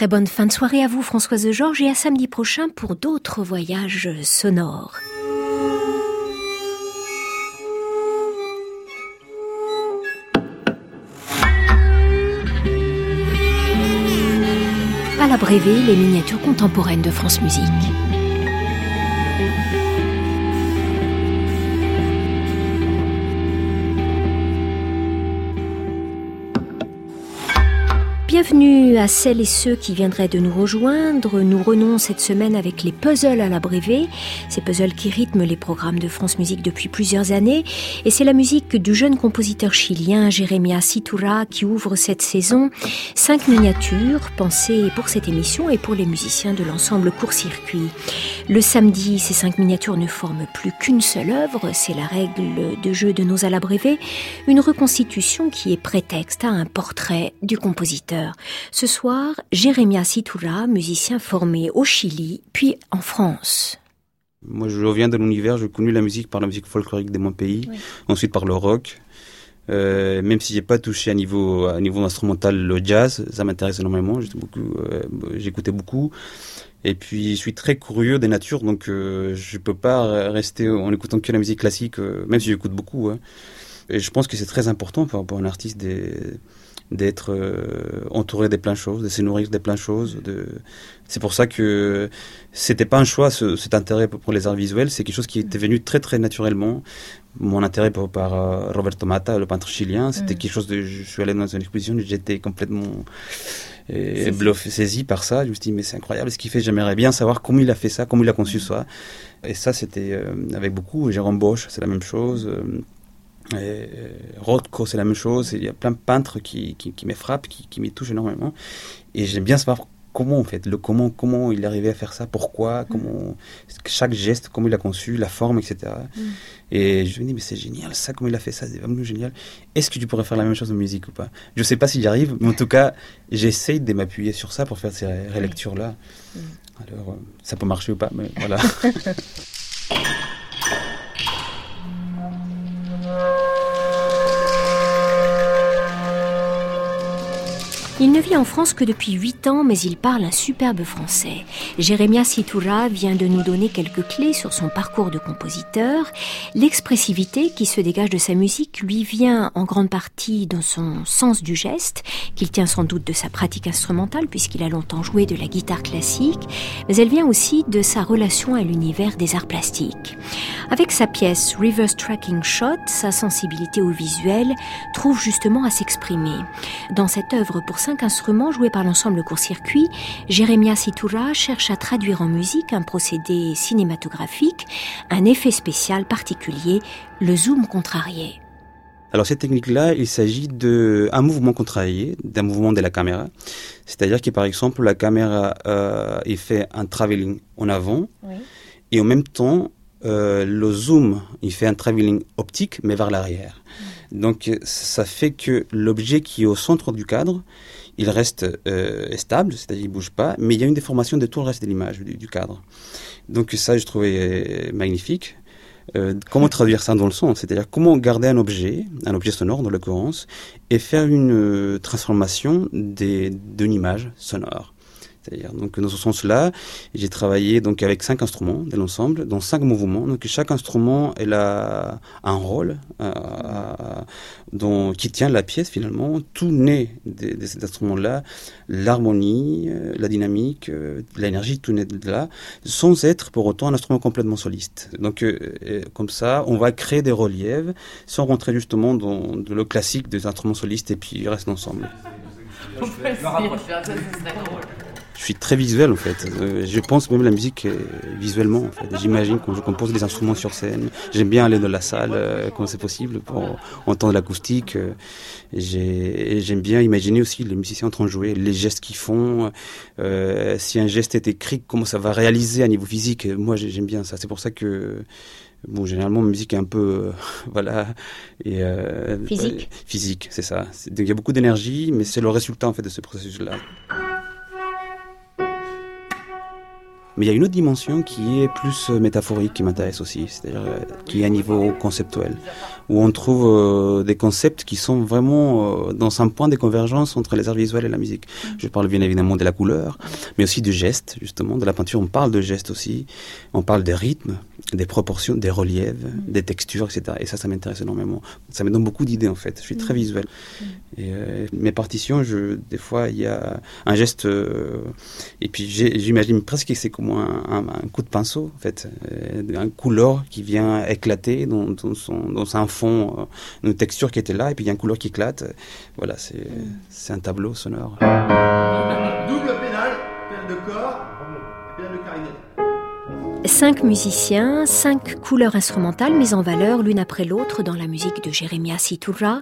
Très bonne fin de soirée à vous Françoise Georges et à samedi prochain pour d'autres voyages sonores. À la Brévé, les miniatures contemporaines de France Musique. Bienvenue à celles et ceux qui viendraient de nous rejoindre. Nous renons cette semaine avec les puzzles à la Brévé, ces puzzles qui rythment les programmes de France Musique depuis plusieurs années. Et c'est la musique du jeune compositeur chilien Jeremia Citura qui ouvre cette saison. Cinq miniatures pensées pour cette émission et pour les musiciens de l'ensemble Court-Circuit. Le samedi, ces cinq miniatures ne forment plus qu'une seule œuvre, c'est la règle de jeu de nos à la Brévé, une reconstitution qui est prétexte à un portrait du compositeur. Ce soir, Jérémia Citura, musicien formé au Chili, puis en France. Moi, je reviens de l'univers, j'ai connu la musique par la musique folklorique de mon pays, ensuite par le rock. Euh, même si j'ai pas touché à niveau à niveau instrumental le jazz, ça m'intéresse énormément. beaucoup, euh, j'écoutais beaucoup. Et puis je suis très curieux des natures, donc euh, je peux pas rester en écoutant que la musique classique, même si j'écoute beaucoup. Hein. Et je pense que c'est très important pour, pour un artiste des d'être euh, entouré des plein de choses, de se nourrir des plein de choses. De... C'est pour ça que c'était pas un choix, cet intérêt pour les arts visuels, c'est quelque chose qui était venu très très naturellement. Mon intérêt par, par euh, Roberto Mata, le peintre chilien, c'était mm. quelque chose de. Je suis allé dans une exposition, j'étais complètement et bluffé, saisi par ça. Je me suis dit, mais c'est incroyable ce qu'il fait. J'aimerais bien savoir comment il a fait ça, comment il a conçu mm. ça. Et ça, c'était euh, avec beaucoup. Jérôme Bosch, c'est la même chose. Et Rothko, c'est la même chose. Il y a plein de peintres qui, qui, qui me frappent, qui, qui me touchent énormément. Et j'aime bien savoir comment, en fait, le comment, comment il est arrivé à faire ça, pourquoi, mm. comment, chaque geste, comment il a conçu, la forme, etc. Mm. Et je me dis, mais c'est génial, ça, comment il a fait ça, c'est vraiment génial. Est-ce que tu pourrais faire la même chose en musique ou pas? Je sais pas si j'y arrive, mais en tout cas, j'essaye de m'appuyer sur ça pour faire ces relectures-là. Mm. Alors, euh, ça peut marcher ou pas, mais voilà. Il ne vit en France que depuis 8 ans, mais il parle un superbe français. Jérémia Citura vient de nous donner quelques clés sur son parcours de compositeur. L'expressivité qui se dégage de sa musique lui vient en grande partie dans son sens du geste, qu'il tient sans doute de sa pratique instrumentale puisqu'il a longtemps joué de la guitare classique, mais elle vient aussi de sa relation à l'univers des arts plastiques. Avec sa pièce Reverse Tracking Shot, sa sensibilité au visuel trouve justement à s'exprimer. Dans cette œuvre pour cinq instruments joués par l'ensemble court-circuit, Jeremia Citura cherche à traduire en musique un procédé cinématographique, un effet spécial particulier, le zoom contrarié. Alors cette technique-là, il s'agit d'un mouvement contrarié, d'un mouvement de la caméra. C'est-à-dire que par exemple, la caméra euh, fait un travelling en avant et en même temps, euh, le zoom, il fait un travelling optique mais vers l'arrière. Mm. Donc ça fait que l'objet qui est au centre du cadre, il reste euh, stable, c'est-à-dire il bouge pas, mais il y a une déformation de tout le reste de l'image, du, cadre. Donc ça, je trouvais euh, magnifique. Euh, comment traduire ça dans le son? C'est-à-dire comment garder un objet, un objet sonore dans l'occurrence, et faire une transformation d'une image sonore. C'est-à-dire, donc, dans ce sens-là, j'ai travaillé donc avec cinq instruments de l'ensemble, dans cinq mouvements. Donc, chaque instrument, elle a un rôle euh, dont, qui tient la pièce finalement. Tout naît de, de cet instrument-là, l'harmonie, euh, la dynamique, euh, l'énergie, tout naît de là, sans être pour autant un instrument complètement soliste. Donc, comme ça, on va créer des reliefs sans rentrer justement dans, le classique des instruments solistes et puis ils restent ensemble je suis très visuel en fait. Euh, je pense même la musique euh, visuellement en fait. J'imagine quand je compose des instruments sur scène. J'aime bien aller dans la salle euh, quand c'est possible pour entendre l'acoustique. J'aime bien imaginer aussi les musiciens en train de jouer, les gestes qu'ils font. si un geste est écrit, comment ça va réaliser à niveau physique? Moi j'aime bien ça. C'est pour ça que Bon, généralement, ma musique est un peu, voilà, et physique. physique, c'est ça. Il y a beaucoup d'énergie, mais c'est le résultat en fait de ce processus-là. Mais il y a une autre dimension qui est plus métaphorique qui m'intéresse aussi, c'est-à-dire qui est à niveau conceptuel, où on trouve des concepts qui sont vraiment dans un point de convergence entre les arts visuels et la musique. Je parle bien évidemment de la couleur, mais aussi du geste, justement, de la peinture. On parle de geste aussi, on parle des rythmes, des proportions, des reliefs, des textures, etc. Et ça, ça m'intéresse énormément. Ça me donne beaucoup d'idées en fait. Je suis très visuel. Euh, mes partitions, des fois, il y a un geste, euh, et puis j'imagine presque que c'est comme un, coup de pinceau, en fait, euh, un couleur qui vient éclater dans, dans, un fond, une texture qui était là, et puis il y a une couleur qui éclate. Voilà, c'est un tableau sonore. Double Cinq musiciens, cinq couleurs instrumentales mises en valeur l'une après l'autre dans la musique de Jérémia Siturra.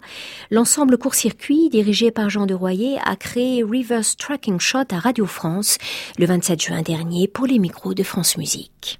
L'ensemble court-circuit, dirigé par Jean de Royer, a créé Reverse Tracking Shot à Radio France le 27 juin dernier pour les micros de France Musique.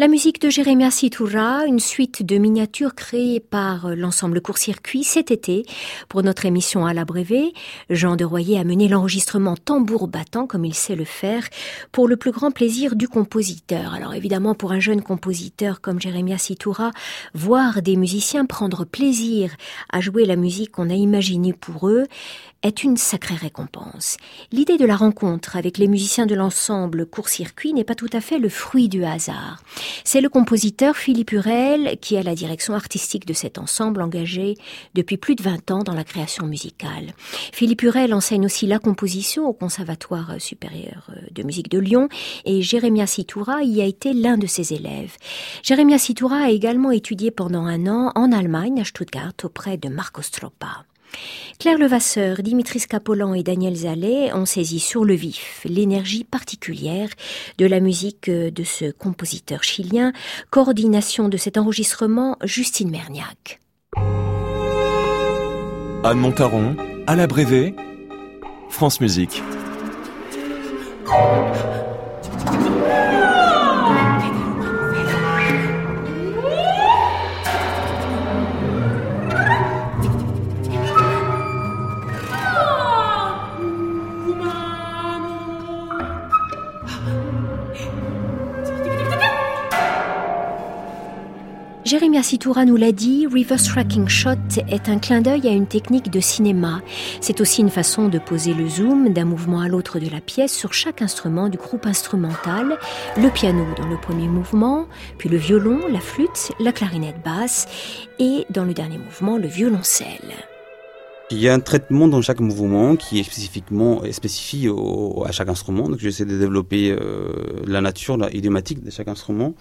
La musique de Jérémia Sitoura, une suite de miniatures créées par l'ensemble Court-Circuit cet été pour notre émission à la Brévé. Jean de Royer a mené l'enregistrement tambour battant comme il sait le faire pour le plus grand plaisir du compositeur. Alors évidemment pour un jeune compositeur comme Jérémia Sitoura, voir des musiciens prendre plaisir à jouer la musique qu'on a imaginée pour eux, est une sacrée récompense. L'idée de la rencontre avec les musiciens de l'ensemble Court-Circuit n'est pas tout à fait le fruit du hasard. C'est le compositeur Philippe Hurel qui a la direction artistique de cet ensemble engagé depuis plus de 20 ans dans la création musicale. Philippe Hurel enseigne aussi la composition au Conservatoire supérieur de musique de Lyon et Jérémia Sitoura y a été l'un de ses élèves. Jérémia Sitoura a également étudié pendant un an en Allemagne à Stuttgart auprès de Marco Stroppa. Claire Levasseur, Dimitri Scapolan et Daniel Zallet ont saisi sur le vif l'énergie particulière de la musique de ce compositeur chilien. Coordination de cet enregistrement, Justine Merniac. Anne Montaron, à la Brévé, France Musique. Jérémia Sitoura nous l'a dit, reverse tracking shot est un clin d'œil à une technique de cinéma. C'est aussi une façon de poser le zoom d'un mouvement à l'autre de la pièce sur chaque instrument du groupe instrumental, le piano dans le premier mouvement, puis le violon, la flûte, la clarinette basse et dans le dernier mouvement le violoncelle. Il y a un traitement dans chaque mouvement qui est spécifiquement spécifié à chaque instrument. Donc j'essaie de développer euh, la nature, la idiomatique de chaque instrument.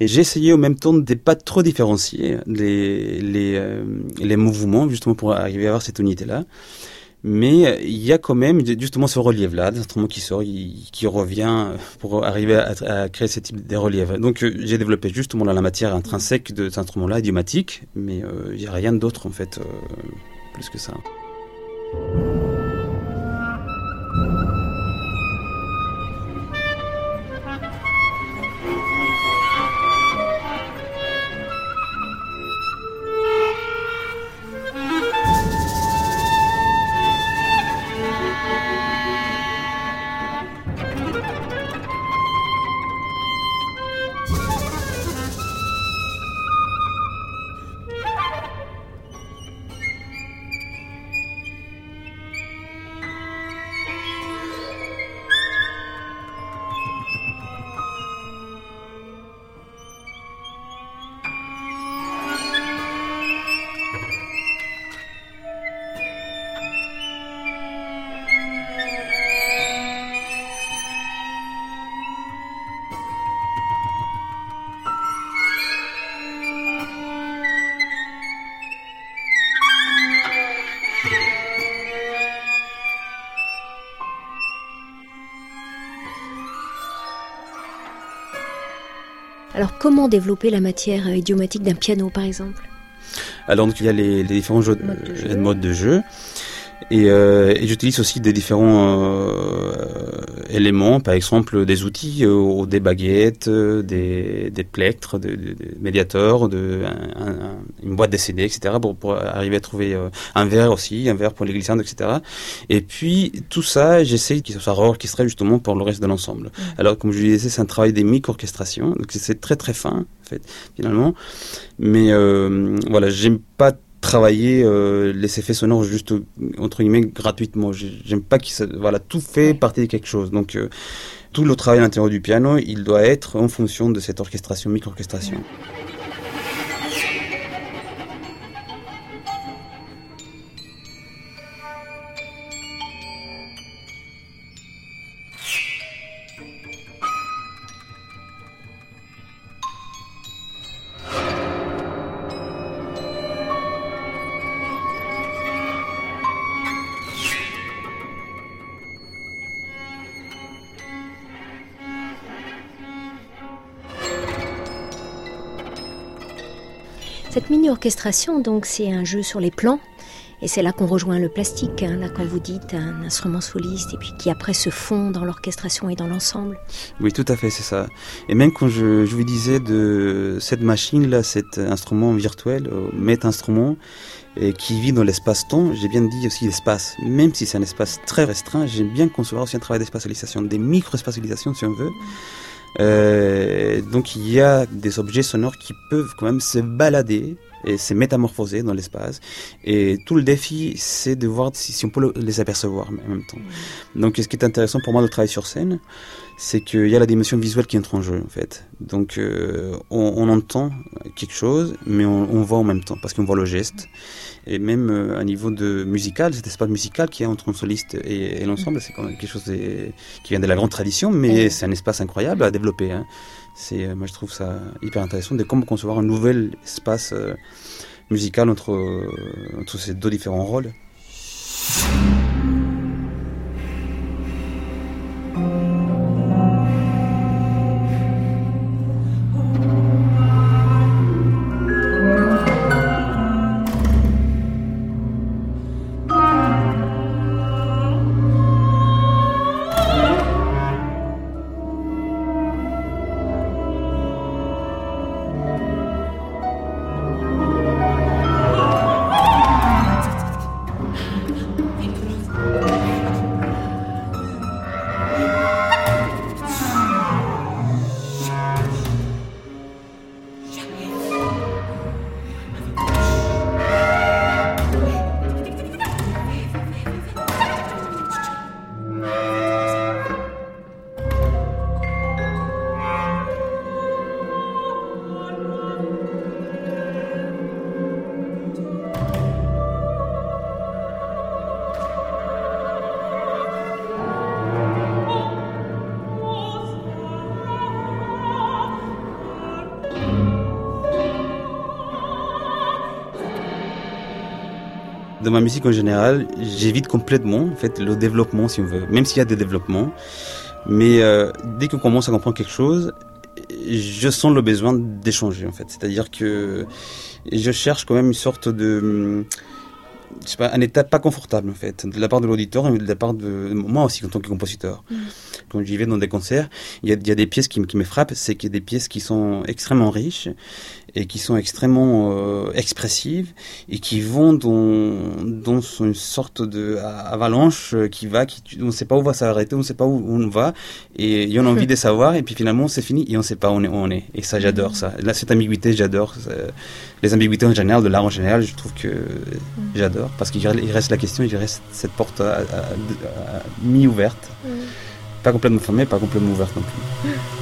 Et j'ai essayé au même temps de ne pas trop différencier les, les, euh, les mouvements, justement pour arriver à avoir cette unité-là. Mais il y a quand même justement ce relief-là, instrument qui sort, qui revient pour arriver à, créer ce type de relief. Donc euh, j'ai développé justement la matière intrinsèque de cet instrument-là, idiomatique, mais il n'y a rien d'autre en fait plus que ça. Alors comment développer la matière idiomatique d'un piano par exemple? Alors il y a les, différents jeux, modes de jeu. Et, euh, et j'utilise aussi des différents euh, éléments, par exemple des outils, euh, des baguettes, euh, des, des plectres, des, des médiateurs, de, un, une boîte de CD, etc. Pour, pour arriver à trouver euh, un verre aussi, un verre pour les glissandes, etc. Et puis tout ça, j'essaye qu'il soit réorchestré justement pour le reste de l'ensemble. Mmh. Alors comme je disais, c'est un travail des micro-orchestrations, donc c'est très très fin en fait finalement. Mais euh, voilà, j'aime pas travailler euh, les effets sonores juste entre guillemets gratuitement. J'aime pas qu'il voilà tout fait partie de quelque chose. Donc euh, tout le travail à l'intérieur du piano, il doit être en fonction de cette orchestration, micro-orchestration. Cette mini-orchestration, donc, c'est un jeu sur les plans. Et c'est là qu'on rejoint le plastique, hein, là quand vous dites un instrument soliste, et puis qui après se fond dans l'orchestration et dans l'ensemble. Oui, tout à fait, c'est ça. Et même quand je, vous disais de cette machine-là, cet instrument virtuel, euh, met instrument, qui vit dans l'espace-temps, j'ai bien dit aussi l'espace. Même si c'est un espace très restreint, j'aime bien concevoir aussi un travail d'espatialisation, des micro-spatialisations si on veut. Euh, donc il y a des objets sonores qui peuvent quand même se balader et se métamorphoser dans l'espace. Et tout le défi, c'est de voir si, si, on peut les apercevoir en même temps. Donc ce qui est intéressant pour moi de travailler sur scène, c'est qu'il y a la dimension visuelle qui entre en jeu en fait. Donc euh, on, on, entend quelque chose, mais on, on voit en même temps parce qu'on voit le geste. Et même euh, à niveau de musical, cet espace musical qui est entre un soliste et, et l'ensemble, c'est quand même quelque chose de, qui vient de la grande tradition, mais c'est un espace incroyable à développer. Hein. C'est, euh, moi je trouve ça hyper intéressant de comment concevoir un nouvel espace euh, musical entre, entre ces deux différents rôles. Dans ma musique en général, j'évite complètement le développement si on veut, même s'il y a des développements. Mais euh, dès qu'on commence à comprendre quelque chose, je sens le besoin d'échanger en fait. C'est-à-dire que je cherche quand même une sorte de je sais pas, un état pas confortable en fait, de la part de l'auditeur et de la part de moi aussi en tant que compositeur. Mm. Quand j'y vais dans des concerts, il y a, y a, des pièces qui, qui me frappent, c'est qu'il y a des pièces qui sont extrêmement riches et qui sont extrêmement euh, expressives et qui vont dans, dans une sorte de avalanche qui va, qui, on ne sait pas où va s'arrêter, on ne sait pas où on va et il y a envie de savoir et puis finalement c'est fini et on ne sait pas où on est. Où on est. Et ça j'adore ça. Là cette ambiguïté j'adore. Les ambiguïtés en général, de l'art en général, je trouve que mm. Parce qu'il reste la question, il reste cette porte mi-ouverte. Mm. Pas complètement fermée, pas complètement ouverte non plus.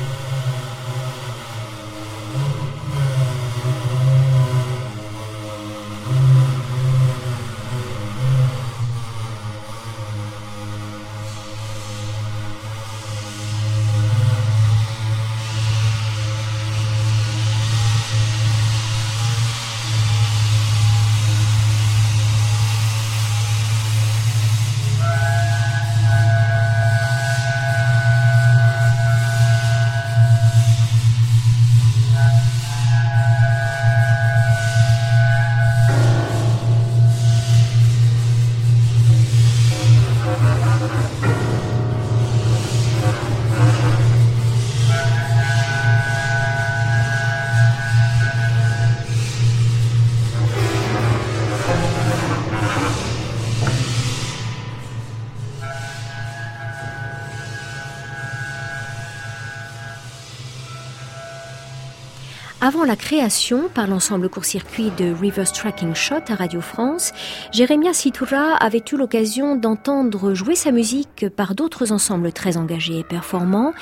La création par l'ensemble court-circuit de Reverse Tracking Shot à Radio France, Jérémia Sitoura avait eu l'occasion d'entendre jouer sa musique par d'autres ensembles très engagés et performants.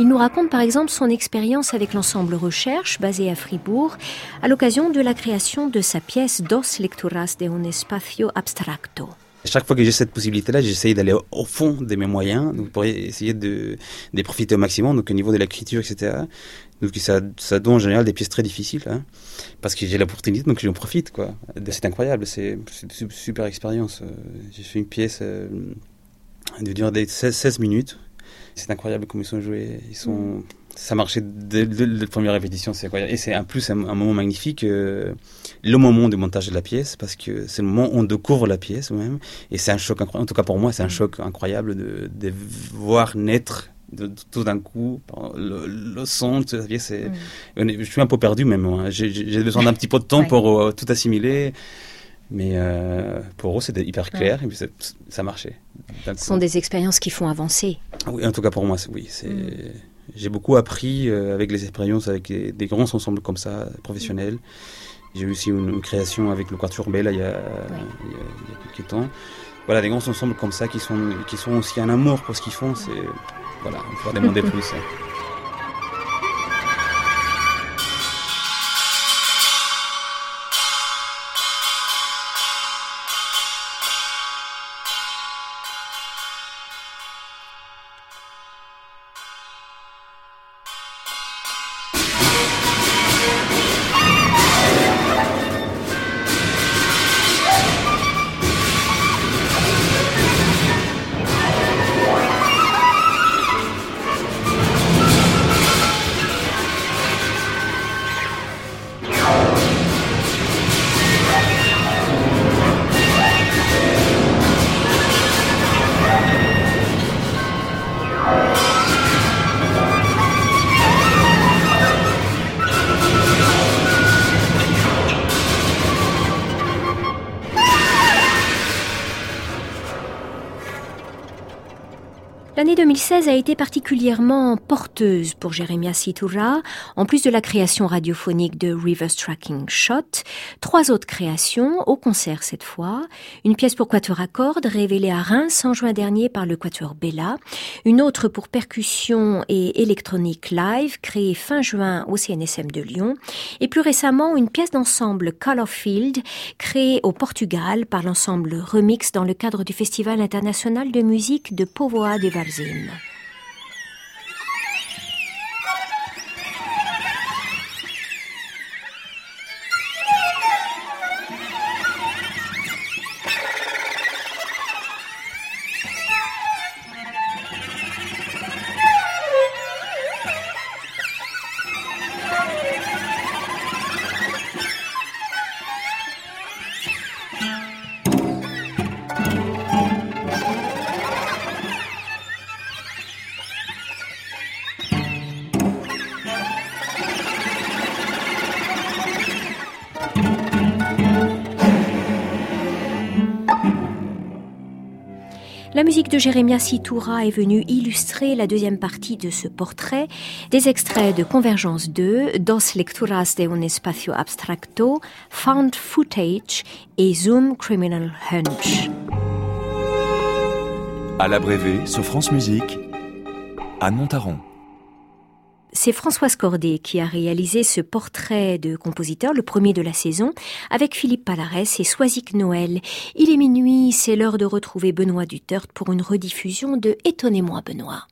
Il nous raconte par exemple son expérience avec l'ensemble Recherche basé à Fribourg à l'occasion de la création de sa pièce Dos Lecturas de un Espacio Abstracto. Chaque fois que j'ai cette possibilité-là, j'essaye d'aller au fond de mes moyens, donc pour essayer de, de profiter au maximum, donc au niveau de l'écriture, etc. Donc ça, donne en général des pièces très difficiles, hein, parce que j'ai l'opportunité, donc j'en profite. C'est incroyable, c'est une super expérience. Euh, j'ai fait une pièce euh, de durée de 16, minutes. C'est incroyable comme ils sont joués. Mm. Ça marchait dès, la première répétition, c'est incroyable. Et c'est en plus un, moment magnifique, euh, le moment du montage de la pièce, parce que c'est le moment où on découvre la pièce même. Et c'est un choc incroyable. En tout cas pour moi, c'est un mm. choc incroyable de, de voir naître de, tout d'un coup, le, le son, c'est, mm. je suis un peu perdu même. Hein. J'ai besoin d'un petit peu de temps pour euh, tout assimiler. Mais euh, pour eux, c'était hyper clair et puis ça marchait. Ce sont des expériences qui font avancer. Oui, en tout cas pour moi, oui. C'est, mm. J'ai beaucoup appris euh, avec les expériences, avec des, grands ensembles comme ça, professionnels. J'ai eu aussi une, création avec le Quatuor Bella il y, a, il, y a, quelques temps. Voilà, des grands ensembles comme ça qui sont, qui sont aussi un amour pour ce qu'ils font. C'est voilà, on va demander plus. Hein. L'année 2016 a été particulièrement porteuse pour Jeremiah Situra. En plus de la création radiophonique de Reverse Tracking Shot, trois autres créations, au concert cette fois. Une pièce pour quatuor à cordes révélée à Reims en juin dernier par le quatuor Bella. Une autre pour percussion et électronique live créée fin juin au CNSM de Lyon. Et plus récemment, une pièce d'ensemble Colorfield créée au Portugal par l'ensemble Remix dans le cadre du Festival international de musique de Povoa de loves him. La musique de Jérémia Sitoura est venue illustrer la deuxième partie de ce portrait, des extraits de Convergence 2, Dos Lecturas de un Espacio Abstracto, Found Footage et Zoom Criminal Hunch. À l'abrévé sur France Musique, Anne Montaron. C'est Françoise Cordet qui a réalisé ce portrait de compositeur, le premier de la saison, avec Philippe Palarès et Soisic Noël. Il est minuit, c'est l'heure de retrouver Benoît Duterte pour une rediffusion de Étonnez-moi Benoît.